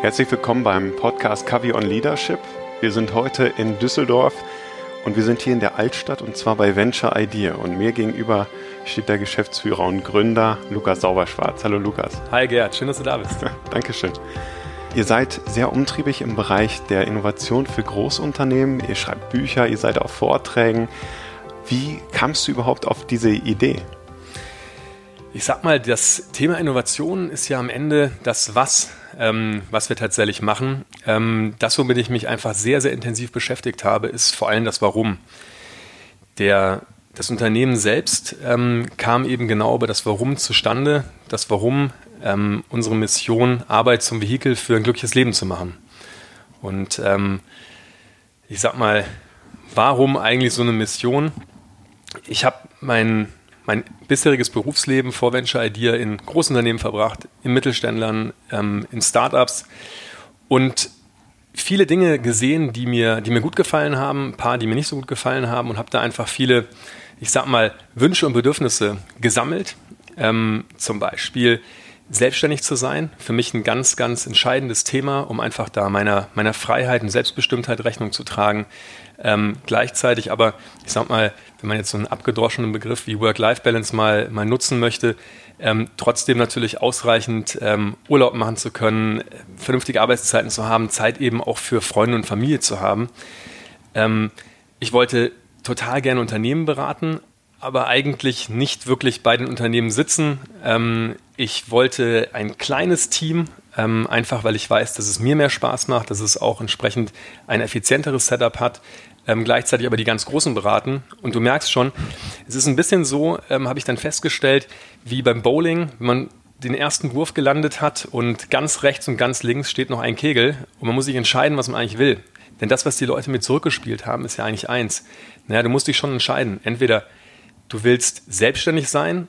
Herzlich willkommen beim Podcast Kavi on Leadership. Wir sind heute in Düsseldorf und wir sind hier in der Altstadt und zwar bei Venture Idea. Und mir gegenüber steht der Geschäftsführer und Gründer Lukas Sauberschwarz. Hallo Lukas. Hi Gerd, schön, dass du da bist. Dankeschön. Ihr seid sehr umtriebig im Bereich der Innovation für Großunternehmen. Ihr schreibt Bücher, ihr seid auf Vorträgen. Wie kamst du überhaupt auf diese Idee? Ich sag mal, das Thema Innovation ist ja am Ende das Was ähm, was wir tatsächlich machen. Ähm, das, womit ich mich einfach sehr, sehr intensiv beschäftigt habe, ist vor allem das Warum. Der, das Unternehmen selbst ähm, kam eben genau über das Warum zustande. Das Warum, ähm, unsere Mission, Arbeit zum Vehikel für ein glückliches Leben zu machen. Und ähm, ich sag mal, warum eigentlich so eine Mission? Ich habe meinen mein bisheriges Berufsleben vor Venture Idea in Großunternehmen verbracht, in Mittelständlern, ähm, in Startups und viele Dinge gesehen, die mir, die mir gut gefallen haben, ein paar, die mir nicht so gut gefallen haben und habe da einfach viele, ich sag mal, Wünsche und Bedürfnisse gesammelt. Ähm, zum Beispiel selbstständig zu sein, für mich ein ganz, ganz entscheidendes Thema, um einfach da meiner, meiner Freiheit und Selbstbestimmtheit Rechnung zu tragen. Ähm, gleichzeitig aber, ich sag mal, wenn man jetzt so einen abgedroschenen Begriff wie Work-Life-Balance mal, mal nutzen möchte, ähm, trotzdem natürlich ausreichend ähm, Urlaub machen zu können, vernünftige Arbeitszeiten zu haben, Zeit eben auch für Freunde und Familie zu haben. Ähm, ich wollte total gerne Unternehmen beraten, aber eigentlich nicht wirklich bei den Unternehmen sitzen. Ähm, ich wollte ein kleines Team, ähm, einfach weil ich weiß, dass es mir mehr Spaß macht, dass es auch entsprechend ein effizienteres Setup hat ähm, gleichzeitig aber die ganz Großen beraten. Und du merkst schon, es ist ein bisschen so, ähm, habe ich dann festgestellt, wie beim Bowling, wenn man den ersten Wurf gelandet hat und ganz rechts und ganz links steht noch ein Kegel und man muss sich entscheiden, was man eigentlich will. Denn das, was die Leute mit zurückgespielt haben, ist ja eigentlich eins. Naja, du musst dich schon entscheiden. Entweder du willst selbstständig sein,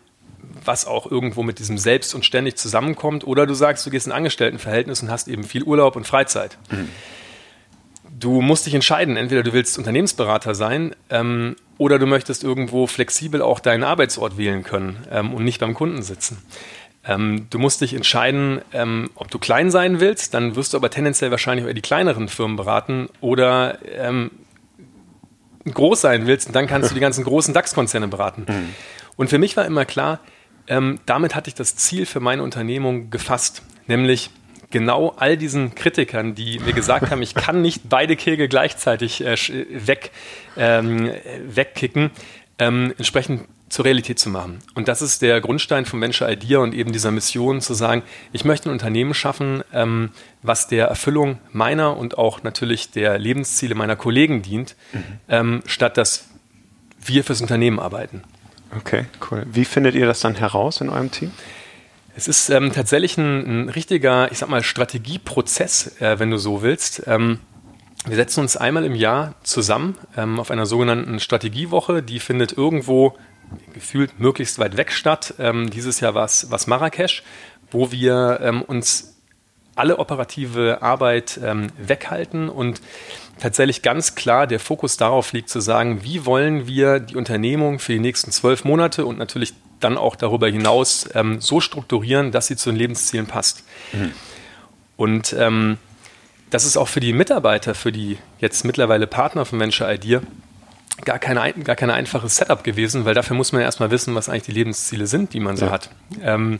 was auch irgendwo mit diesem Selbst und ständig zusammenkommt, oder du sagst, du gehst in Angestelltenverhältnis und hast eben viel Urlaub und Freizeit. Mhm du musst dich entscheiden, entweder du willst Unternehmensberater sein ähm, oder du möchtest irgendwo flexibel auch deinen Arbeitsort wählen können ähm, und nicht beim Kunden sitzen. Ähm, du musst dich entscheiden, ähm, ob du klein sein willst, dann wirst du aber tendenziell wahrscheinlich eher die kleineren Firmen beraten oder ähm, groß sein willst und dann kannst du die ganzen großen DAX-Konzerne beraten. Mhm. Und für mich war immer klar, ähm, damit hatte ich das Ziel für meine Unternehmung gefasst, nämlich genau all diesen Kritikern, die mir gesagt haben, ich kann nicht beide Kegel gleichzeitig äh, weg, ähm, wegkicken, ähm, entsprechend zur Realität zu machen. Und das ist der Grundstein von Venture Idea und eben dieser Mission zu sagen, ich möchte ein Unternehmen schaffen, ähm, was der Erfüllung meiner und auch natürlich der Lebensziele meiner Kollegen dient, mhm. ähm, statt dass wir fürs Unternehmen arbeiten. Okay, cool. Wie findet ihr das dann heraus in eurem Team? Es ist ähm, tatsächlich ein, ein, richtiger, ich sag mal, Strategieprozess, äh, wenn du so willst. Ähm, wir setzen uns einmal im Jahr zusammen ähm, auf einer sogenannten Strategiewoche. Die findet irgendwo gefühlt möglichst weit weg statt. Ähm, dieses Jahr war es Marrakesch, wo wir ähm, uns alle operative Arbeit ähm, weghalten und tatsächlich ganz klar der Fokus darauf liegt zu sagen, wie wollen wir die Unternehmung für die nächsten zwölf Monate und natürlich dann auch darüber hinaus ähm, so strukturieren, dass sie zu den Lebenszielen passt. Mhm. Und ähm, das ist auch für die Mitarbeiter, für die jetzt mittlerweile Partner von Venture Idea, gar, keine, gar kein einfaches Setup gewesen, weil dafür muss man ja erstmal wissen, was eigentlich die Lebensziele sind, die man so ja. hat. Ähm,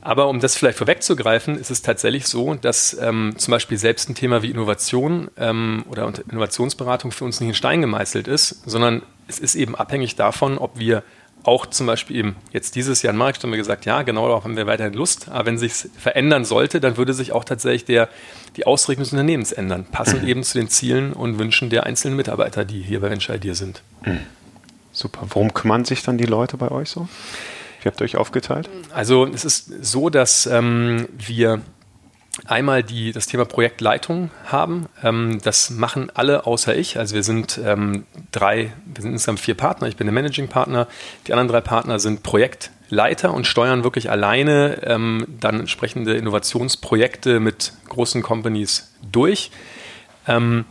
aber um das vielleicht vorwegzugreifen, ist es tatsächlich so, dass ähm, zum Beispiel selbst ein Thema wie Innovation ähm, oder Innovationsberatung für uns nicht in Stein gemeißelt ist, sondern es ist eben abhängig davon, ob wir auch zum Beispiel eben jetzt dieses Jahr in Markt haben wir gesagt, ja, genau darauf haben wir weiterhin Lust. Aber wenn sich verändern sollte, dann würde sich auch tatsächlich der, die Ausrichtung des Unternehmens ändern, passend mhm. eben zu den Zielen und Wünschen der einzelnen Mitarbeiter, die hier bei Venture Idea sind. Mhm. Super. Worum kümmern sich dann die Leute bei euch so? Wie habt ihr euch aufgeteilt? Also es ist so, dass ähm, wir einmal die, das Thema Projektleitung haben. Ähm, das machen alle außer ich. Also wir sind ähm, drei, wir sind insgesamt vier Partner. Ich bin der Managing Partner. Die anderen drei Partner sind Projektleiter und steuern wirklich alleine ähm, dann entsprechende Innovationsprojekte mit großen Companies durch. Ähm,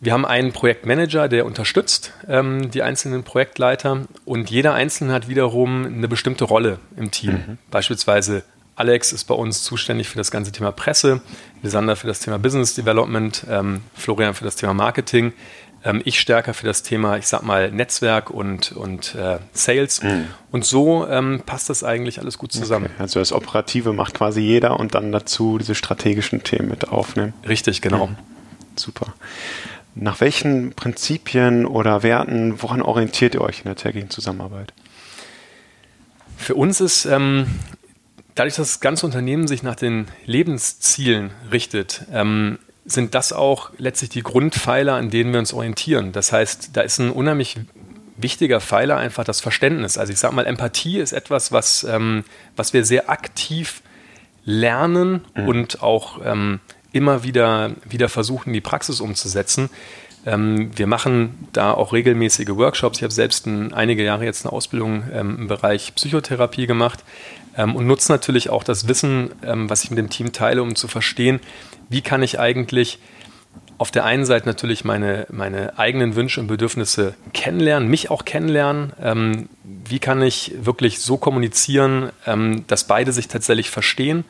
Wir haben einen Projektmanager, der unterstützt ähm, die einzelnen Projektleiter und jeder Einzelne hat wiederum eine bestimmte Rolle im Team. Mhm. Beispielsweise Alex ist bei uns zuständig für das ganze Thema Presse, Lisander für das Thema Business Development, ähm, Florian für das Thema Marketing, ähm, ich stärker für das Thema, ich sag mal, Netzwerk und, und äh, Sales. Mhm. Und so ähm, passt das eigentlich alles gut zusammen. Okay. Also das Operative macht quasi jeder und dann dazu diese strategischen Themen mit aufnehmen. Richtig, genau. Mhm. Super. Nach welchen Prinzipien oder Werten, woran orientiert ihr euch in der täglichen Zusammenarbeit? Für uns ist ähm, dadurch, dass das ganze Unternehmen sich nach den Lebenszielen richtet, ähm, sind das auch letztlich die Grundpfeiler, an denen wir uns orientieren. Das heißt, da ist ein unheimlich wichtiger Pfeiler einfach das Verständnis. Also ich sage mal, Empathie ist etwas, was, ähm, was wir sehr aktiv lernen mhm. und auch ähm, immer wieder, wieder versuchen, in die Praxis umzusetzen. Ähm, wir machen da auch regelmäßige Workshops. Ich habe selbst ein, einige Jahre jetzt eine Ausbildung ähm, im Bereich Psychotherapie gemacht ähm, und nutze natürlich auch das Wissen, ähm, was ich mit dem Team teile, um zu verstehen, wie kann ich eigentlich auf der einen Seite natürlich meine, meine eigenen Wünsche und Bedürfnisse kennenlernen, mich auch kennenlernen. Ähm, wie kann ich wirklich so kommunizieren, ähm, dass beide sich tatsächlich verstehen?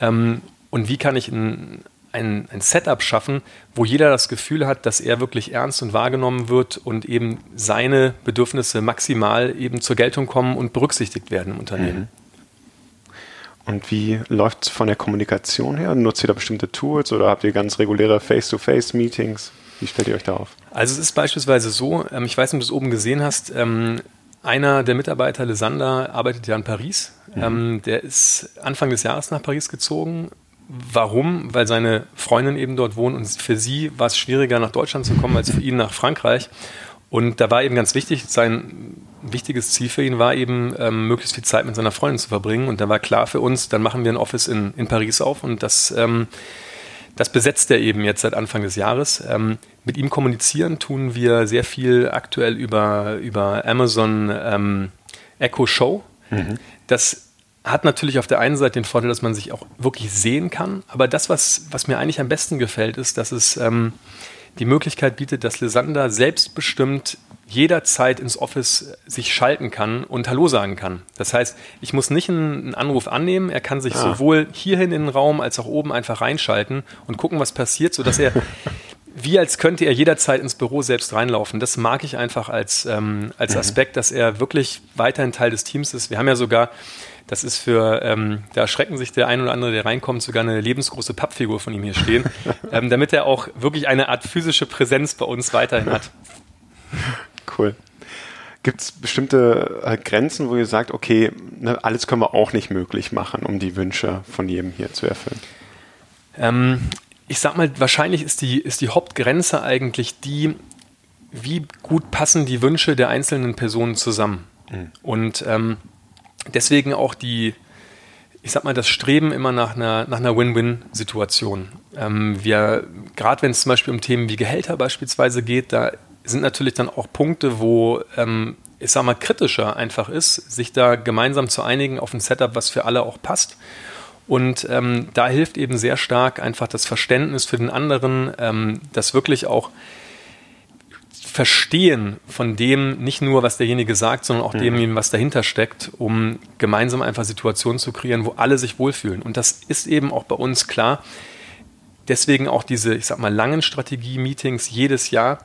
Ähm, und wie kann ich ein, ein, ein, Setup schaffen, wo jeder das Gefühl hat, dass er wirklich ernst und wahrgenommen wird und eben seine Bedürfnisse maximal eben zur Geltung kommen und berücksichtigt werden im Unternehmen. Mhm. Und wie läuft es von der Kommunikation her? Nutzt ihr da bestimmte Tools oder habt ihr ganz reguläre Face-to-Face-Meetings? Wie stellt ihr euch da auf? Also es ist beispielsweise so, ähm, ich weiß nicht, ob du es oben gesehen hast, ähm, einer der Mitarbeiter, Lesander, arbeitet ja in Paris. Mhm. Ähm, der ist Anfang des Jahres nach Paris gezogen. Warum? Weil seine Freundin eben dort wohnt und für sie war es schwieriger, nach Deutschland zu kommen, als für ihn nach Frankreich. Und da war eben ganz wichtig, sein wichtiges Ziel für ihn war eben, ähm, möglichst viel Zeit mit seiner Freundin zu verbringen. Und da war klar für uns, dann machen wir ein Office in, in Paris auf und das, ähm, das besetzt er eben jetzt seit Anfang des Jahres. Ähm, mit ihm kommunizieren tun wir sehr viel aktuell über, über Amazon ähm, Echo Show. Mhm. Das hat natürlich auf der einen Seite den Vorteil, dass man sich auch wirklich sehen kann. Aber das, was, was mir eigentlich am besten gefällt, ist, dass es ähm, die Möglichkeit bietet, dass Lysander selbstbestimmt jederzeit ins Office sich schalten kann und Hallo sagen kann. Das heißt, ich muss nicht einen, Anruf annehmen, er kann sich ah. sowohl hierhin in den Raum als auch oben einfach reinschalten und gucken, was passiert, sodass er wie als könnte er jederzeit ins Büro selbst reinlaufen. Das mag ich einfach als, ähm, als mhm. Aspekt, dass er wirklich weiterhin Teil des Teams ist. Wir haben ja sogar das ist für, ähm, da erschrecken sich der ein oder andere, der reinkommt, sogar eine lebensgroße Pappfigur von ihm hier stehen, ähm, damit er auch wirklich eine Art physische Präsenz bei uns weiterhin hat. Cool. Gibt es bestimmte äh, Grenzen, wo ihr sagt, okay, ne, alles können wir auch nicht möglich machen, um die Wünsche von jedem hier zu erfüllen? Ich sag mal, wahrscheinlich ist die, ist die Hauptgrenze eigentlich die, wie gut passen die Wünsche der einzelnen Personen zusammen. Mhm. Und ähm, deswegen auch die, ich sag mal, das Streben immer nach einer, nach einer Win-Win-Situation. Ähm, wir, gerade wenn es zum Beispiel um Themen wie Gehälter beispielsweise geht, da sind natürlich dann auch Punkte, wo ähm, ich sag mal, kritischer einfach ist, sich da gemeinsam zu einigen auf ein Setup, was für alle auch passt. Und ähm, da hilft eben sehr stark einfach das Verständnis für den anderen, ähm, das wirklich auch Verstehen von dem, nicht nur, was derjenige sagt, sondern auch mhm. dem, was dahinter steckt, um gemeinsam einfach Situationen zu kreieren, wo alle sich wohlfühlen. Und das ist eben auch bei uns klar. Deswegen auch diese, ich sag mal, langen Strategie-Meetings jedes Jahr.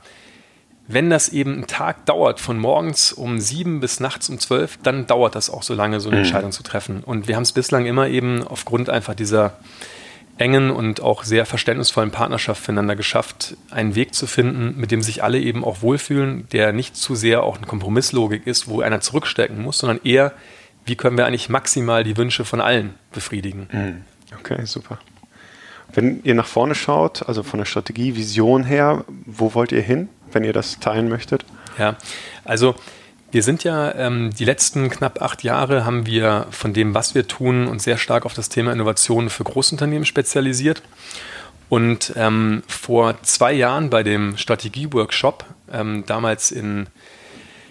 Wenn das eben ein Tag dauert, von morgens um sieben bis nachts um zwölf, dann dauert das auch so lange, so eine mhm. Entscheidung zu treffen. Und wir haben es bislang immer eben aufgrund einfach dieser engen und auch sehr verständnisvollen Partnerschaft füreinander geschafft, einen Weg zu finden, mit dem sich alle eben auch wohlfühlen, der nicht zu sehr auch eine Kompromisslogik ist, wo einer zurückstecken muss, sondern eher, wie können wir eigentlich maximal die Wünsche von allen befriedigen. Mhm. Okay, super. Wenn ihr nach vorne schaut, also von der Strategie, Vision her, wo wollt ihr hin, wenn ihr das teilen möchtet? Ja, also wir sind ja ähm, die letzten knapp acht Jahre haben wir von dem, was wir tun, uns sehr stark auf das Thema Innovation für Großunternehmen spezialisiert. Und ähm, vor zwei Jahren bei dem Strategie-Workshop, ähm, damals in,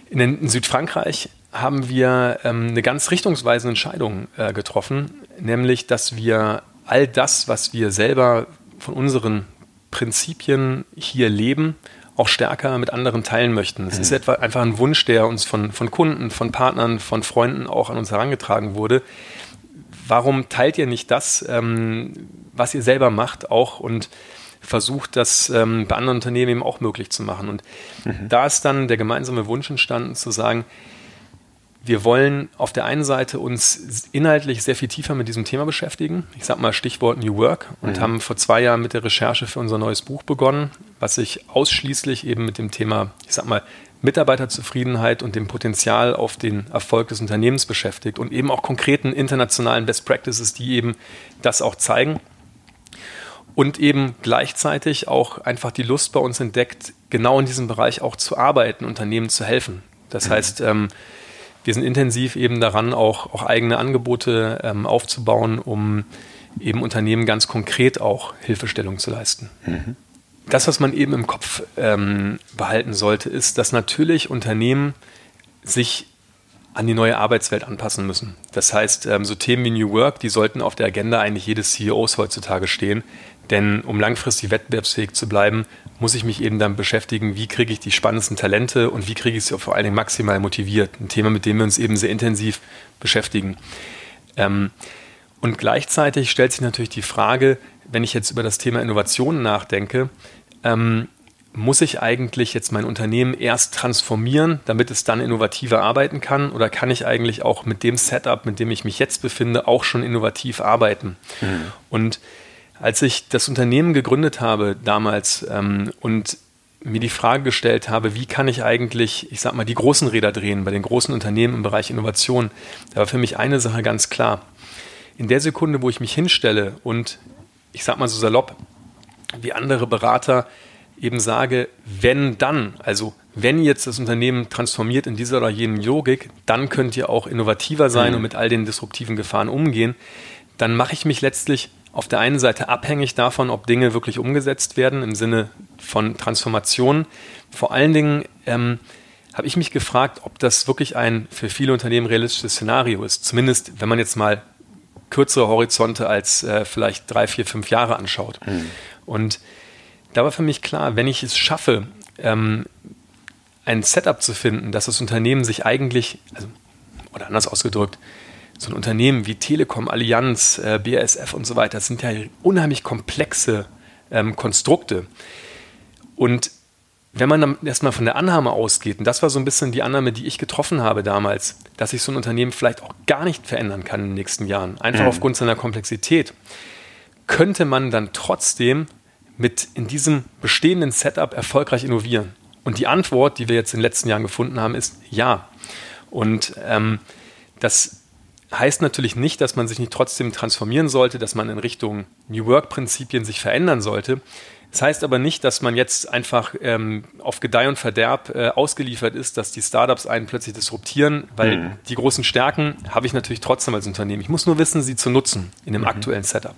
in, in, Südfrankreich, haben wir ähm, eine ganz richtungsweisende Entscheidung äh, getroffen, nämlich dass wir all das, was wir selber von unseren Prinzipien hier leben, auch stärker mit anderen teilen möchten. Es mhm. ist etwa einfach ein Wunsch, der uns von, von Kunden, von Partnern, von Freunden auch an uns herangetragen wurde. Warum teilt ihr nicht das, ähm, was ihr selber macht, auch und versucht, das ähm, bei anderen Unternehmen eben auch möglich zu machen? Und mhm. da ist dann der gemeinsame Wunsch entstanden, zu sagen, wir wollen auf der einen Seite uns inhaltlich sehr viel tiefer mit diesem Thema beschäftigen. Ich sage mal Stichwort New Work und mhm. haben vor zwei Jahren mit der Recherche für unser neues Buch begonnen, was sich ausschließlich eben mit dem Thema, ich sag mal, Mitarbeiterzufriedenheit und dem Potenzial auf den Erfolg des Unternehmens beschäftigt und eben auch konkreten internationalen Best Practices, die eben das auch zeigen. Und eben gleichzeitig auch einfach die Lust bei uns entdeckt, genau in diesem Bereich auch zu arbeiten, Unternehmen zu helfen. Das mhm. heißt, ähm, wir sind intensiv eben daran, auch, auch eigene Angebote ähm, aufzubauen, um eben Unternehmen ganz konkret auch Hilfestellung zu leisten. Mhm. Das, was man eben im Kopf ähm, behalten sollte, ist, dass natürlich Unternehmen sich an die neue Arbeitswelt anpassen müssen. Das heißt, ähm, so Themen wie New Work, die sollten auf der Agenda eigentlich jedes CEOs heutzutage stehen. Denn um langfristig wettbewerbsfähig zu bleiben, muss ich mich eben dann beschäftigen, wie kriege ich die spannendsten Talente und wie kriege ich sie vor allen Dingen maximal motiviert. Ein Thema, mit dem wir uns eben sehr intensiv beschäftigen. Ähm, und gleichzeitig stellt sich natürlich die Frage, wenn ich jetzt über das Thema Innovation nachdenke, ähm, muss ich eigentlich jetzt mein Unternehmen erst transformieren, damit es dann innovativer arbeiten kann? Oder kann ich eigentlich auch mit dem Setup, mit dem ich mich jetzt befinde, auch schon innovativ arbeiten? Mhm. Und als ich das Unternehmen gegründet habe damals ähm, und mir die Frage gestellt habe, wie kann ich eigentlich, ich sag mal, die großen Räder drehen bei den großen Unternehmen im Bereich Innovation, da war für mich eine Sache ganz klar. In der Sekunde, wo ich mich hinstelle und ich sag mal so salopp, wie andere Berater eben sage, wenn dann, also wenn jetzt das Unternehmen transformiert in dieser oder jenen Logik, dann könnt ihr auch innovativer sein mhm. und mit all den disruptiven Gefahren umgehen, dann mache ich mich letztlich auf der einen Seite abhängig davon, ob Dinge wirklich umgesetzt werden im Sinne von Transformation. Vor allen Dingen ähm, habe ich mich gefragt, ob das wirklich ein für viele Unternehmen realistisches Szenario ist. Zumindest, wenn man jetzt mal kürzere Horizonte als äh, vielleicht drei, vier, fünf Jahre anschaut. Mhm. Und da war für mich klar, wenn ich es schaffe, ähm, ein Setup zu finden, dass das Unternehmen sich eigentlich, also, oder anders ausgedrückt, so ein Unternehmen wie Telekom, Allianz, äh, BASF und so weiter, das sind ja unheimlich komplexe ähm, Konstrukte. Und wenn man dann erstmal von der Annahme ausgeht, und das war so ein bisschen die Annahme, die ich getroffen habe damals, dass sich so ein Unternehmen vielleicht auch gar nicht verändern kann in den nächsten Jahren, einfach mhm. aufgrund seiner Komplexität, könnte man dann trotzdem mit in diesem bestehenden Setup erfolgreich innovieren? Und die Antwort, die wir jetzt in den letzten Jahren gefunden haben, ist ja. Und ähm, das heißt natürlich nicht, dass man sich nicht trotzdem transformieren sollte, dass man in Richtung New Work-Prinzipien sich verändern sollte. Das heißt aber nicht, dass man jetzt einfach ähm, auf Gedeih und Verderb äh, ausgeliefert ist, dass die Startups einen plötzlich disruptieren, weil mhm. die großen Stärken habe ich natürlich trotzdem als Unternehmen. Ich muss nur wissen, sie zu nutzen in dem mhm. aktuellen Setup.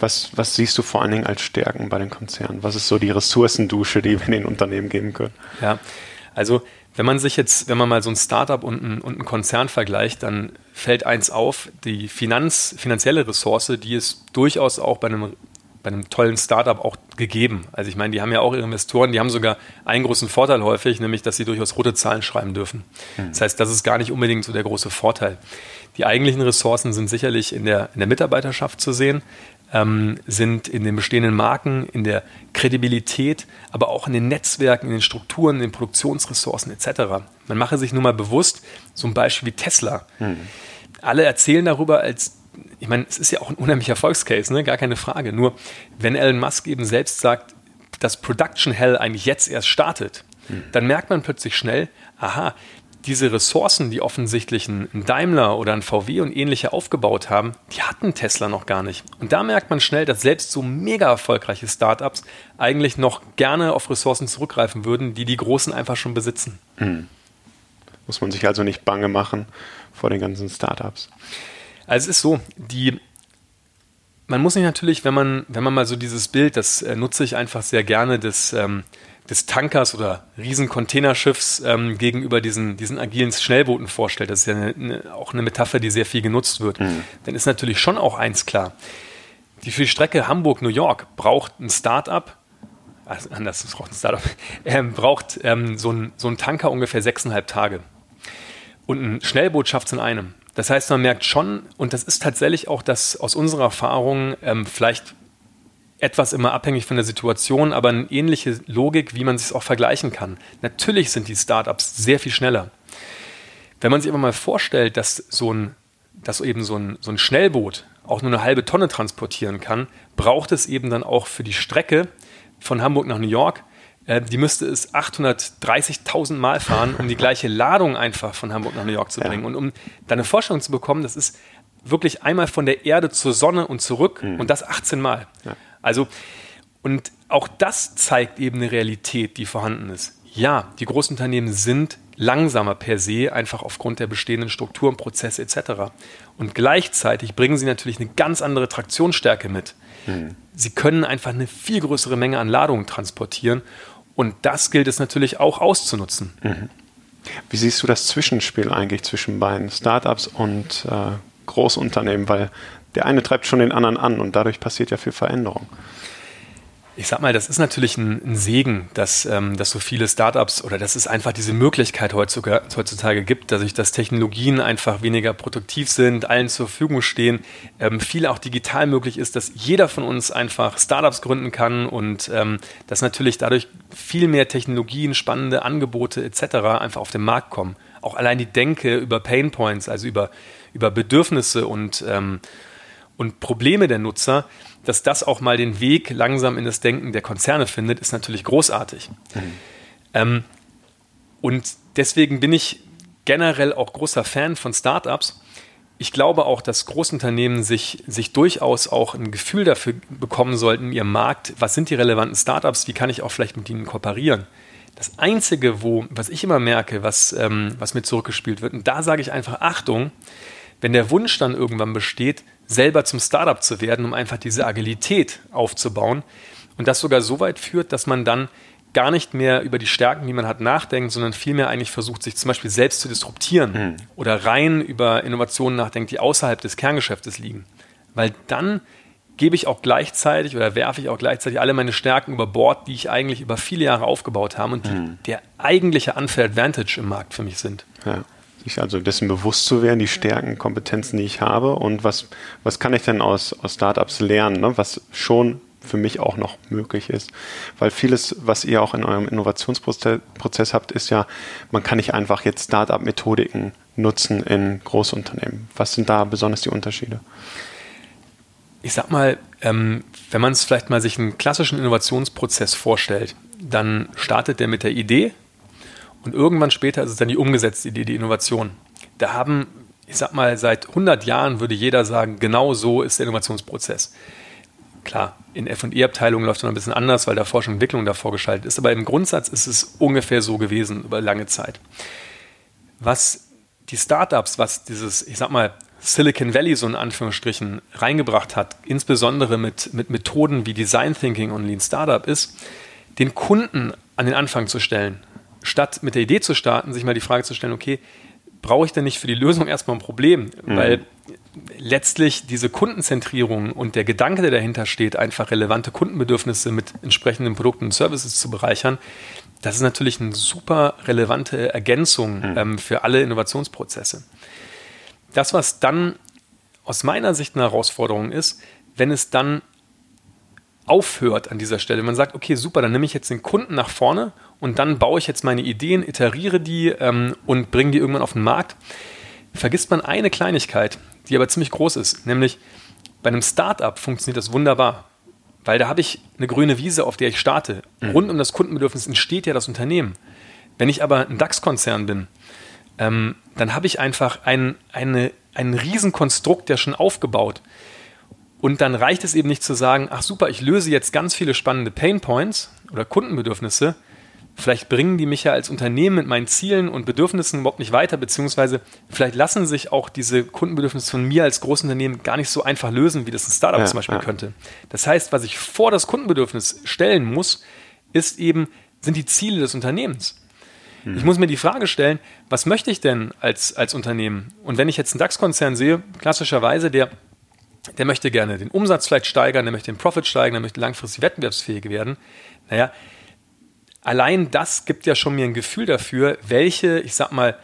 Was, was siehst du vor allen Dingen als Stärken bei den Konzernen? Was ist so die Ressourcendusche, die wir den Unternehmen geben können? Ja, also wenn man sich jetzt, wenn man mal so ein Startup und ein, und Konzern vergleicht, dann fällt eins auf, die Finanz, finanzielle Ressource, die ist durchaus auch bei einem, bei einem tollen Startup auch gegeben. Also ich meine, die haben ja auch ihre Investoren, die haben sogar einen großen Vorteil häufig, nämlich, dass sie durchaus rote Zahlen schreiben dürfen. Mhm. Das heißt, das ist gar nicht unbedingt so der große Vorteil. Die eigentlichen Ressourcen sind sicherlich in der, in der Mitarbeiterschaft zu sehen ähm, sind in den bestehenden Marken, in der Kredibilität, aber auch in den Netzwerken, in den Strukturen, in den Produktionsressourcen etc. Man mache sich nur mal bewusst, so ein Beispiel wie Tesla. Mhm. Alle erzählen darüber als ich meine, es ist ja auch ein unheimlicher Erfolgscase, ne? gar keine Frage. Nur, wenn Elon Musk eben selbst sagt, dass Production Hell eigentlich jetzt erst startet, hm. dann merkt man plötzlich schnell, aha, diese Ressourcen, die offensichtlich ein Daimler oder ein VW und ähnliche aufgebaut haben, die hatten Tesla noch gar nicht. Und da merkt man schnell, dass selbst so mega erfolgreiche Startups eigentlich noch gerne auf Ressourcen zurückgreifen würden, die die Großen einfach schon besitzen. Mhm. Muss man sich also nicht bange machen vor den ganzen Startups. Also es ist so, die man muss sich natürlich, wenn man, wenn man mal so dieses Bild, das äh, nutze ich einfach sehr gerne, das ähm, des Tankers oder Riesencontainerschiffs ähm, gegenüber diesen, diesen agilen Schnellbooten vorstellt, das ist ja eine, eine, auch eine Metapher, die sehr viel genutzt wird, mhm. dann ist natürlich schon auch eins klar. die für die Strecke Hamburg-New York braucht ein Startup, also anders, es braucht ein Startup, ähm, braucht ähm, so, ein, so ein Tanker ungefähr sechseinhalb Tage. Und ein Schnellboot schafft es in einem. Das heißt, man merkt schon, und das ist tatsächlich auch das aus unserer Erfahrung, ähm, vielleicht etwas immer abhängig von der Situation, aber eine ähnliche Logik, wie man sich auch vergleichen kann. Natürlich sind die Startups sehr viel schneller. Wenn man sich aber mal vorstellt, dass so ein, dass eben so ein, so ein Schnellboot auch nur eine halbe Tonne transportieren kann, braucht es eben dann auch für die Strecke von Hamburg nach New York, äh, die müsste es 830.000 Mal fahren, um die gleiche Ladung einfach von Hamburg nach New York zu bringen. Ja. Und um da eine Vorstellung zu bekommen, das ist wirklich einmal von der Erde zur Sonne und zurück mhm. und das 18 Mal. Ja. Also, und auch das zeigt eben eine Realität, die vorhanden ist. Ja, die Großunternehmen sind langsamer per se, einfach aufgrund der bestehenden Strukturen, Prozesse etc. Und gleichzeitig bringen sie natürlich eine ganz andere Traktionsstärke mit. Mhm. Sie können einfach eine viel größere Menge an Ladungen transportieren und das gilt es natürlich auch auszunutzen. Mhm. Wie siehst du das Zwischenspiel eigentlich zwischen beiden Startups und äh, Großunternehmen? Weil der eine treibt schon den anderen an und dadurch passiert ja viel Veränderung. Ich sag mal, das ist natürlich ein, ein Segen, dass, ähm, dass so viele Startups oder dass es einfach diese Möglichkeit heutzutage, heutzutage gibt, dass sich dass Technologien einfach weniger produktiv sind, allen zur Verfügung stehen, ähm, viel auch digital möglich ist, dass jeder von uns einfach Startups gründen kann und ähm, dass natürlich dadurch viel mehr Technologien, spannende Angebote etc. einfach auf den Markt kommen. Auch allein die Denke über Pain Points, also über, über Bedürfnisse und, ähm, und Probleme der Nutzer, dass das auch mal den Weg langsam in das Denken der Konzerne findet, ist natürlich großartig. Mhm. Ähm, und deswegen bin ich generell auch großer Fan von Startups. Ich glaube auch, dass Großunternehmen sich, sich durchaus auch ein Gefühl dafür bekommen sollten, ihrem Markt, was sind die relevanten Startups, wie kann ich auch vielleicht mit ihnen kooperieren. Das Einzige, wo, was ich immer merke, was, ähm, was mir zurückgespielt wird, und da sage ich einfach Achtung, wenn der Wunsch dann irgendwann besteht, selber zum Startup zu werden, um einfach diese Agilität aufzubauen. Und das sogar so weit führt, dass man dann gar nicht mehr über die Stärken, die man hat, nachdenkt, sondern vielmehr eigentlich versucht, sich zum Beispiel selbst zu disruptieren mhm. oder rein über Innovationen nachdenkt, die außerhalb des Kerngeschäftes liegen. Weil dann gebe ich auch gleichzeitig oder werfe ich auch gleichzeitig alle meine Stärken über Bord, die ich eigentlich über viele Jahre aufgebaut habe und die mhm. der eigentliche Unfair Advantage im Markt für mich sind. Ja sich also dessen bewusst zu werden, die Stärken, Kompetenzen, die ich habe und was, was kann ich denn aus, aus Startups lernen, ne? was schon für mich auch noch möglich ist. Weil vieles, was ihr auch in eurem Innovationsprozess habt, ist ja, man kann nicht einfach jetzt Startup-Methodiken nutzen in Großunternehmen. Was sind da besonders die Unterschiede? Ich sag mal, ähm, wenn man es vielleicht mal sich einen klassischen Innovationsprozess vorstellt, dann startet der mit der Idee, und irgendwann später ist es dann die umgesetzte Idee, die Innovation. Da haben, ich sag mal, seit 100 Jahren würde jeder sagen, genau so ist der Innovationsprozess. Klar, in FE-Abteilungen läuft es noch ein bisschen anders, weil da Forschung und Entwicklung davor geschaltet ist, aber im Grundsatz ist es ungefähr so gewesen über lange Zeit. Was die Startups, was dieses, ich sag mal, Silicon Valley so in Anführungsstrichen reingebracht hat, insbesondere mit, mit Methoden wie Design Thinking und Lean Startup, ist, den Kunden an den Anfang zu stellen statt mit der Idee zu starten, sich mal die Frage zu stellen, okay, brauche ich denn nicht für die Lösung erstmal ein Problem? Mhm. Weil letztlich diese Kundenzentrierung und der Gedanke, der dahinter steht, einfach relevante Kundenbedürfnisse mit entsprechenden Produkten und Services zu bereichern, das ist natürlich eine super relevante Ergänzung mhm. ähm, für alle Innovationsprozesse. Das, was dann aus meiner Sicht eine Herausforderung ist, wenn es dann aufhört an dieser Stelle. Man sagt, okay, super, dann nehme ich jetzt den Kunden nach vorne und dann baue ich jetzt meine Ideen, iteriere die ähm, und bringe die irgendwann auf den Markt. Vergisst man eine Kleinigkeit, die aber ziemlich groß ist, nämlich bei einem Startup funktioniert das wunderbar, weil da habe ich eine grüne Wiese, auf der ich starte. Mhm. Rund um das Kundenbedürfnis entsteht ja das Unternehmen. Wenn ich aber ein DAX-Konzern bin, ähm, dann habe ich einfach ein, eine, ein Riesenkonstrukt, der schon aufgebaut. Und dann reicht es eben nicht zu sagen, ach super, ich löse jetzt ganz viele spannende Pain Points oder Kundenbedürfnisse. Vielleicht bringen die mich ja als Unternehmen mit meinen Zielen und Bedürfnissen überhaupt nicht weiter, beziehungsweise vielleicht lassen sich auch diese Kundenbedürfnisse von mir als Großunternehmen gar nicht so einfach lösen, wie das ein Startup ja, zum Beispiel ja. könnte. Das heißt, was ich vor das Kundenbedürfnis stellen muss, ist eben, sind die Ziele des Unternehmens. Hm. Ich muss mir die Frage stellen, was möchte ich denn als, als Unternehmen? Und wenn ich jetzt einen DAX-Konzern sehe, klassischerweise, der der möchte gerne den Umsatz vielleicht steigern, der möchte den Profit steigern, der möchte langfristig wettbewerbsfähig werden. Naja, allein das gibt ja schon mir ein Gefühl dafür, welche, ich sag mal,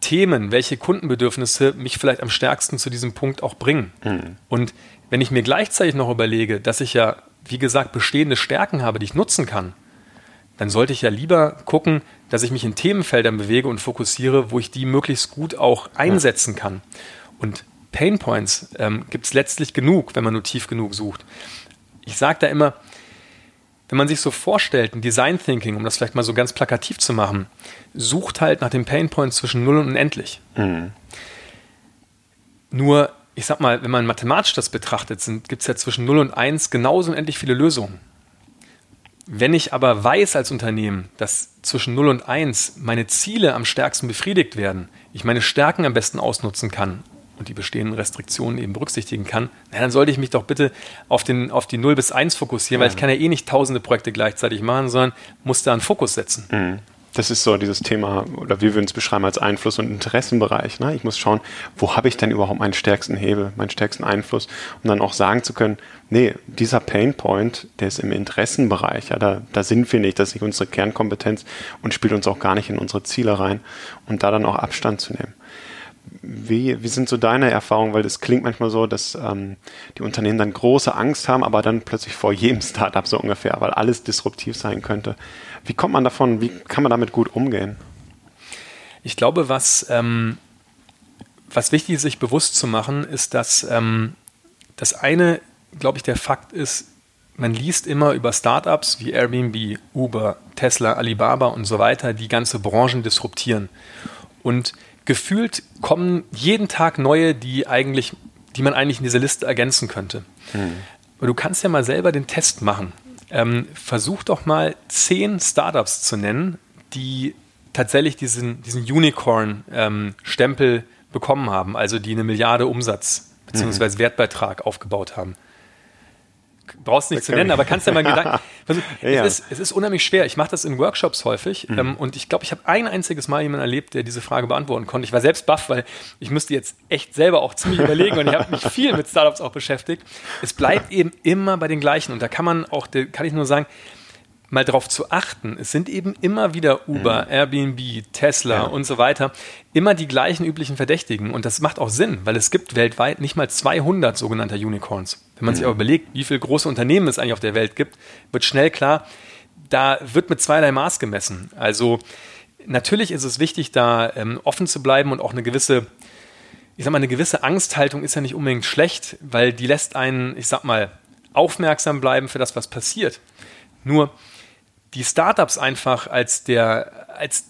Themen, welche Kundenbedürfnisse mich vielleicht am stärksten zu diesem Punkt auch bringen. Mhm. Und wenn ich mir gleichzeitig noch überlege, dass ich ja, wie gesagt, bestehende Stärken habe, die ich nutzen kann, dann sollte ich ja lieber gucken, dass ich mich in Themenfeldern bewege und fokussiere, wo ich die möglichst gut auch einsetzen kann. Und Pain Points ähm, gibt es letztlich genug, wenn man nur tief genug sucht. Ich sage da immer, wenn man sich so vorstellt, ein Design Thinking, um das vielleicht mal so ganz plakativ zu machen, sucht halt nach dem Pain Point zwischen 0 und unendlich. Mhm. Nur, ich sag mal, wenn man mathematisch das betrachtet, gibt es ja zwischen 0 und 1 genauso unendlich viele Lösungen. Wenn ich aber weiß als Unternehmen, dass zwischen 0 und 1 meine Ziele am stärksten befriedigt werden, ich meine Stärken am besten ausnutzen kann und die bestehenden Restriktionen eben berücksichtigen kann, na, dann sollte ich mich doch bitte auf, den, auf die 0 bis 1 fokussieren, weil ich kann ja eh nicht tausende Projekte gleichzeitig machen, sondern muss da einen Fokus setzen. Mhm. Das ist so dieses Thema, oder wir würden es beschreiben als Einfluss- und Interessenbereich. Ne? Ich muss schauen, wo habe ich denn überhaupt meinen stärksten Hebel, meinen stärksten Einfluss, um dann auch sagen zu können, nee, dieser Pain Point, der ist im Interessenbereich. Ja, da, da sind wir nicht, das ist nicht unsere Kernkompetenz und spielt uns auch gar nicht in unsere Ziele rein und da dann auch Abstand zu nehmen. Wie, wie sind so deine Erfahrungen? Weil es klingt manchmal so, dass ähm, die Unternehmen dann große Angst haben, aber dann plötzlich vor jedem Startup so ungefähr, weil alles disruptiv sein könnte. Wie kommt man davon? Wie kann man damit gut umgehen? Ich glaube, was, ähm, was wichtig ist, sich bewusst zu machen, ist, dass ähm, das eine, glaube ich, der Fakt ist, man liest immer über Startups wie Airbnb, Uber, Tesla, Alibaba und so weiter, die ganze Branchen disruptieren. Und gefühlt kommen jeden Tag neue, die eigentlich, die man eigentlich in diese Liste ergänzen könnte. Hm. Du kannst ja mal selber den Test machen. Ähm, versuch doch mal zehn Startups zu nennen, die tatsächlich diesen, diesen Unicorn-Stempel ähm, bekommen haben, also die eine Milliarde Umsatz bzw. Mhm. Wertbeitrag aufgebaut haben brauchst nicht zu nennen, aber kannst ja mal Gedanken. Also, ja. es, ist, es ist unheimlich schwer. Ich mache das in Workshops häufig mhm. ähm, und ich glaube, ich habe ein einziges Mal jemanden erlebt, der diese Frage beantworten konnte. Ich war selbst baff, weil ich müsste jetzt echt selber auch ziemlich überlegen und ich habe mich viel mit Startups auch beschäftigt. Es bleibt eben immer bei den gleichen und da kann man auch, kann ich nur sagen, mal darauf zu achten, es sind eben immer wieder Uber, mhm. Airbnb, Tesla ja. und so weiter, immer die gleichen üblichen Verdächtigen. Und das macht auch Sinn, weil es gibt weltweit nicht mal 200 sogenannter Unicorns. Wenn man mhm. sich aber überlegt, wie viele große Unternehmen es eigentlich auf der Welt gibt, wird schnell klar, da wird mit zweierlei Maß gemessen. Also natürlich ist es wichtig, da ähm, offen zu bleiben und auch eine gewisse, ich sag mal, eine gewisse Angsthaltung ist ja nicht unbedingt schlecht, weil die lässt einen, ich sag mal, aufmerksam bleiben für das, was passiert. Nur die Startups einfach als der, als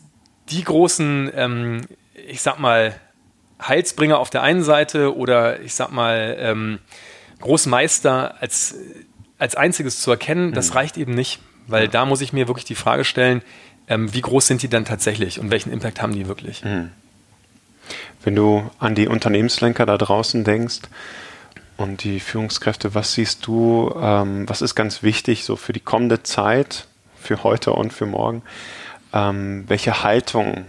die großen, ähm, ich sag mal, Heilsbringer auf der einen Seite oder ich sag mal, ähm, Großmeister als, als einziges zu erkennen, das mhm. reicht eben nicht, weil ja. da muss ich mir wirklich die Frage stellen, ähm, wie groß sind die dann tatsächlich und welchen Impact haben die wirklich? Mhm. Wenn du an die Unternehmenslenker da draußen denkst und die Führungskräfte, was siehst du, ähm, was ist ganz wichtig so für die kommende Zeit, für heute und für morgen? Ähm, welche Haltung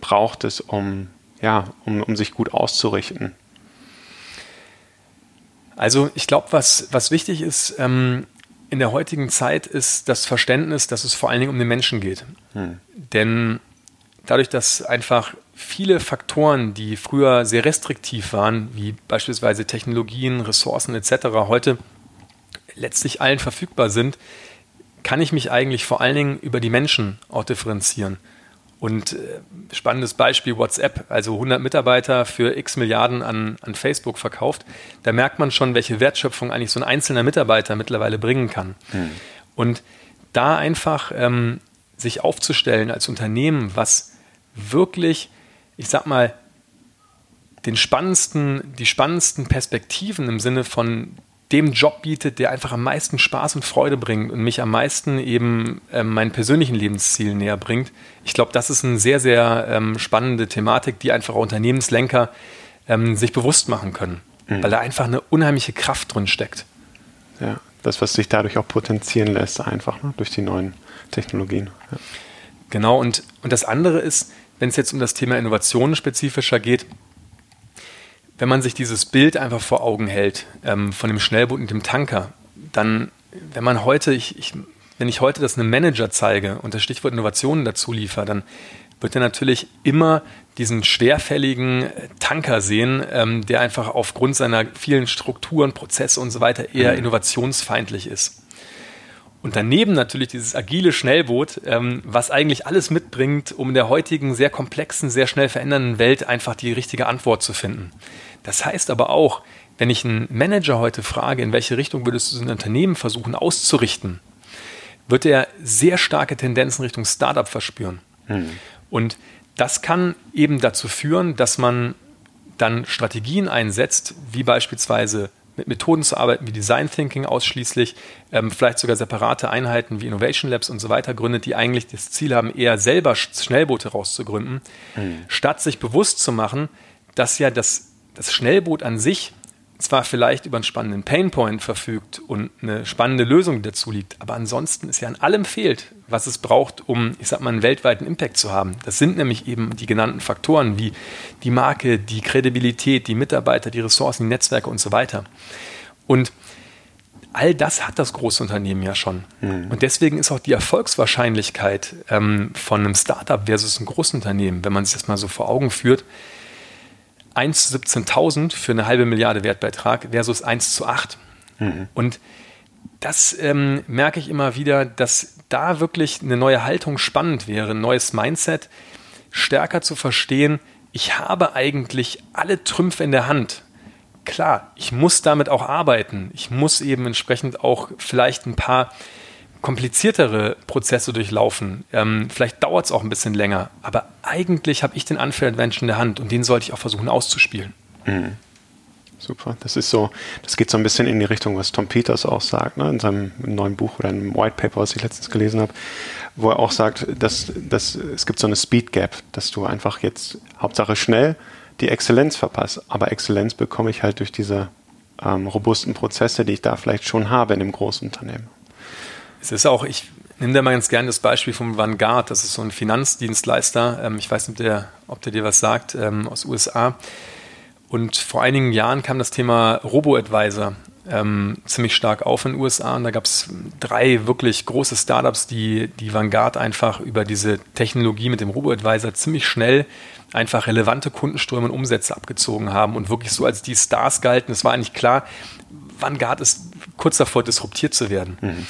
braucht es, um, ja, um, um sich gut auszurichten? Also ich glaube, was, was wichtig ist ähm, in der heutigen Zeit, ist das Verständnis, dass es vor allen Dingen um den Menschen geht. Hm. Denn dadurch, dass einfach viele Faktoren, die früher sehr restriktiv waren, wie beispielsweise Technologien, Ressourcen etc., heute letztlich allen verfügbar sind, kann ich mich eigentlich vor allen Dingen über die Menschen auch differenzieren. Und äh, spannendes Beispiel WhatsApp, also 100 Mitarbeiter für x Milliarden an, an Facebook verkauft. Da merkt man schon, welche Wertschöpfung eigentlich so ein einzelner Mitarbeiter mittlerweile bringen kann. Hm. Und da einfach ähm, sich aufzustellen als Unternehmen, was wirklich, ich sag mal, den spannendsten, die spannendsten Perspektiven im Sinne von dem Job bietet, der einfach am meisten Spaß und Freude bringt und mich am meisten eben äh, meinen persönlichen Lebenszielen näher bringt. Ich glaube, das ist eine sehr, sehr ähm, spannende Thematik, die einfach Unternehmenslenker ähm, sich bewusst machen können, mhm. weil da einfach eine unheimliche Kraft drin steckt. Ja, das, was sich dadurch auch potenzieren lässt, einfach ne, durch die neuen Technologien. Ja. Genau, und, und das andere ist, wenn es jetzt um das Thema Innovation spezifischer geht, wenn man sich dieses Bild einfach vor Augen hält, ähm, von dem Schnellboot und dem Tanker, dann, wenn man heute, ich, ich, wenn ich heute das einem Manager zeige und das Stichwort Innovationen dazu liefere, dann wird er natürlich immer diesen schwerfälligen Tanker sehen, ähm, der einfach aufgrund seiner vielen Strukturen, Prozesse und so weiter eher mhm. innovationsfeindlich ist. Und daneben natürlich dieses agile Schnellboot, ähm, was eigentlich alles mitbringt, um in der heutigen sehr komplexen, sehr schnell verändernden Welt einfach die richtige Antwort zu finden. Das heißt aber auch, wenn ich einen Manager heute frage, in welche Richtung würdest du so ein Unternehmen versuchen auszurichten, wird er sehr starke Tendenzen Richtung Startup verspüren. Mhm. Und das kann eben dazu führen, dass man dann Strategien einsetzt, wie beispielsweise mit Methoden zu arbeiten wie Design Thinking ausschließlich, ähm, vielleicht sogar separate Einheiten wie Innovation Labs und so weiter gründet, die eigentlich das Ziel haben, eher selber Schnellboote rauszugründen, mhm. statt sich bewusst zu machen, dass ja das, das Schnellboot an sich zwar vielleicht über einen spannenden Painpoint verfügt und eine spannende Lösung, dazu liegt, aber ansonsten ist ja an allem fehlt, was es braucht, um, ich sag mal, einen weltweiten Impact zu haben. Das sind nämlich eben die genannten Faktoren wie die Marke, die Kredibilität, die Mitarbeiter, die Ressourcen, die Netzwerke und so weiter. Und all das hat das große Unternehmen ja schon. Mhm. Und deswegen ist auch die Erfolgswahrscheinlichkeit ähm, von einem Startup versus einem Großunternehmen, wenn man sich das mal so vor Augen führt, 1 zu 17.000 für eine halbe Milliarde Wertbeitrag versus 1 zu 8. Mhm. Und das ähm, merke ich immer wieder, dass da wirklich eine neue Haltung spannend wäre, ein neues Mindset, stärker zu verstehen, ich habe eigentlich alle Trümpfe in der Hand. Klar, ich muss damit auch arbeiten. Ich muss eben entsprechend auch vielleicht ein paar kompliziertere Prozesse durchlaufen. Ähm, vielleicht dauert es auch ein bisschen länger, aber eigentlich habe ich den Unfair Adventure in der Hand und den sollte ich auch versuchen auszuspielen. Mhm. Super. Das ist so, das geht so ein bisschen in die Richtung, was Tom Peters auch sagt, ne, in seinem neuen Buch oder einem White Paper, was ich letztens gelesen habe, wo er auch sagt, dass, dass es gibt so eine Speed Gap, dass du einfach jetzt Hauptsache schnell die Exzellenz verpasst. Aber Exzellenz bekomme ich halt durch diese ähm, robusten Prozesse, die ich da vielleicht schon habe in dem Großunternehmen. Es ist auch, ich nehme da mal ganz gerne das Beispiel von Vanguard, das ist so ein Finanzdienstleister, ähm, ich weiß nicht, ob der, ob der dir was sagt, ähm, aus USA. Und vor einigen Jahren kam das Thema Robo-Advisor ähm, ziemlich stark auf in den USA. Und da gab es drei wirklich große Startups, die, die Vanguard einfach über diese Technologie mit dem Robo-Advisor ziemlich schnell einfach relevante Kundenströme und Umsätze abgezogen haben und wirklich so als die Stars galten. Es war eigentlich klar, Vanguard ist kurz davor, disruptiert zu werden. Mhm.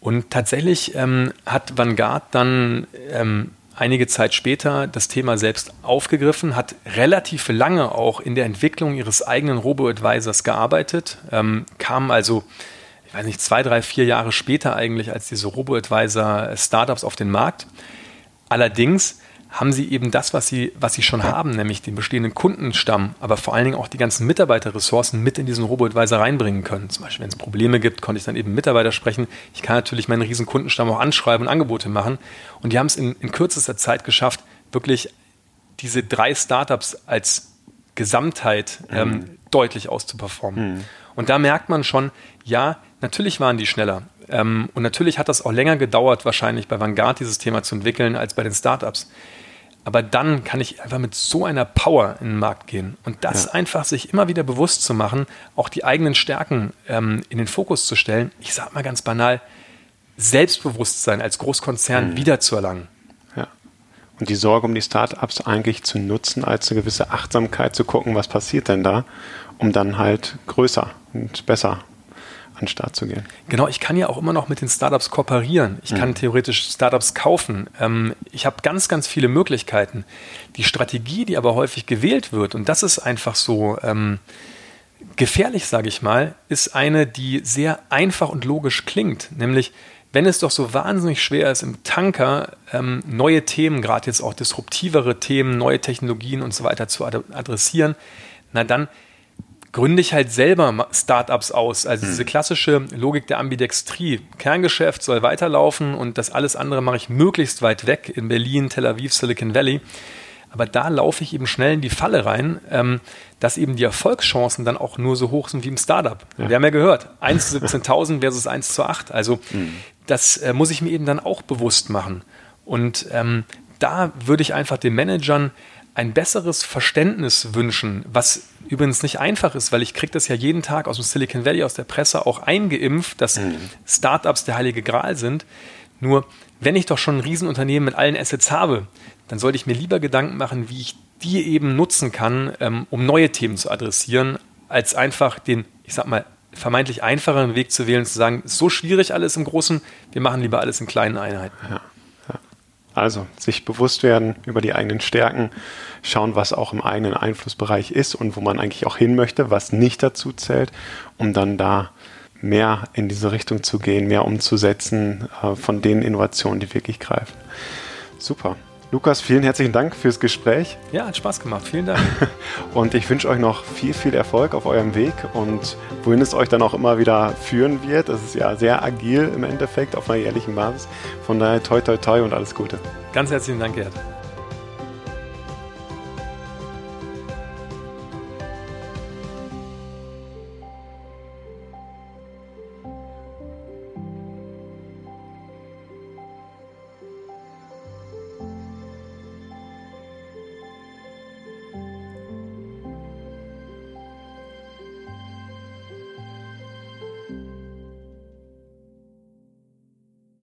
Und tatsächlich ähm, hat Vanguard dann ähm, einige Zeit später das Thema selbst aufgegriffen, hat relativ lange auch in der Entwicklung ihres eigenen Robo-Advisors gearbeitet, ähm, kam also, ich weiß nicht, zwei, drei, vier Jahre später eigentlich als diese Robo-Advisor-Startups auf den Markt. Allerdings haben sie eben das, was sie, was sie schon haben, nämlich den bestehenden Kundenstamm, aber vor allen Dingen auch die ganzen Mitarbeiterressourcen mit in diesen Robo-Advisor reinbringen können. Zum Beispiel, wenn es Probleme gibt, konnte ich dann eben Mitarbeiter sprechen. Ich kann natürlich meinen riesen Kundenstamm auch anschreiben und Angebote machen. Und die haben es in, in kürzester Zeit geschafft, wirklich diese drei Startups als Gesamtheit ähm, mhm. deutlich auszuperformen. Mhm. Und da merkt man schon, ja, natürlich waren die schneller. Ähm, und natürlich hat das auch länger gedauert, wahrscheinlich bei Vanguard dieses Thema zu entwickeln, als bei den Startups. Aber dann kann ich einfach mit so einer Power in den Markt gehen. Und das ja. einfach sich immer wieder bewusst zu machen, auch die eigenen Stärken ähm, in den Fokus zu stellen. Ich sage mal ganz banal, Selbstbewusstsein als Großkonzern mhm. wiederzuerlangen. Ja. Und die Sorge um die Startups eigentlich zu nutzen, als eine gewisse Achtsamkeit zu gucken, was passiert denn da, um dann halt größer und besser an den Start zu gehen. Genau, ich kann ja auch immer noch mit den Startups kooperieren. Ich kann mhm. theoretisch Startups kaufen. Ähm, ich habe ganz, ganz viele Möglichkeiten. Die Strategie, die aber häufig gewählt wird, und das ist einfach so ähm, gefährlich, sage ich mal, ist eine, die sehr einfach und logisch klingt. Nämlich, wenn es doch so wahnsinnig schwer ist, im Tanker ähm, neue Themen, gerade jetzt auch disruptivere Themen, neue Technologien und so weiter zu adressieren, na dann gründe ich halt selber Startups aus. Also diese hm. klassische Logik der Ambidextrie. Kerngeschäft soll weiterlaufen und das alles andere mache ich möglichst weit weg in Berlin, Tel Aviv, Silicon Valley. Aber da laufe ich eben schnell in die Falle rein, ähm, dass eben die Erfolgschancen dann auch nur so hoch sind wie im Startup. Ja. Wir haben ja gehört, 1 zu 17.000 versus 1 zu 8. Also mhm. das äh, muss ich mir eben dann auch bewusst machen. Und ähm, da würde ich einfach den Managern ein besseres Verständnis wünschen, was übrigens nicht einfach ist, weil ich kriege das ja jeden Tag aus dem Silicon Valley, aus der Presse auch eingeimpft, dass mhm. Startups der heilige Gral sind. Nur, wenn ich doch schon ein Riesenunternehmen mit allen Assets habe, dann sollte ich mir lieber Gedanken machen, wie ich die eben nutzen kann, ähm, um neue Themen zu adressieren, als einfach den, ich sag mal, vermeintlich einfacheren Weg zu wählen, zu sagen, so schwierig alles im Großen, wir machen lieber alles in kleinen Einheiten. Ja. Also sich bewusst werden über die eigenen Stärken, schauen, was auch im eigenen Einflussbereich ist und wo man eigentlich auch hin möchte, was nicht dazu zählt, um dann da mehr in diese Richtung zu gehen, mehr umzusetzen äh, von den Innovationen, die wirklich greifen. Super. Lukas, vielen herzlichen Dank fürs Gespräch. Ja, hat Spaß gemacht. Vielen Dank. Und ich wünsche euch noch viel, viel Erfolg auf eurem Weg und wohin es euch dann auch immer wieder führen wird. Das ist ja sehr agil im Endeffekt auf einer jährlichen Basis. Von daher toi, toi, toi und alles Gute. Ganz herzlichen Dank, Gerd.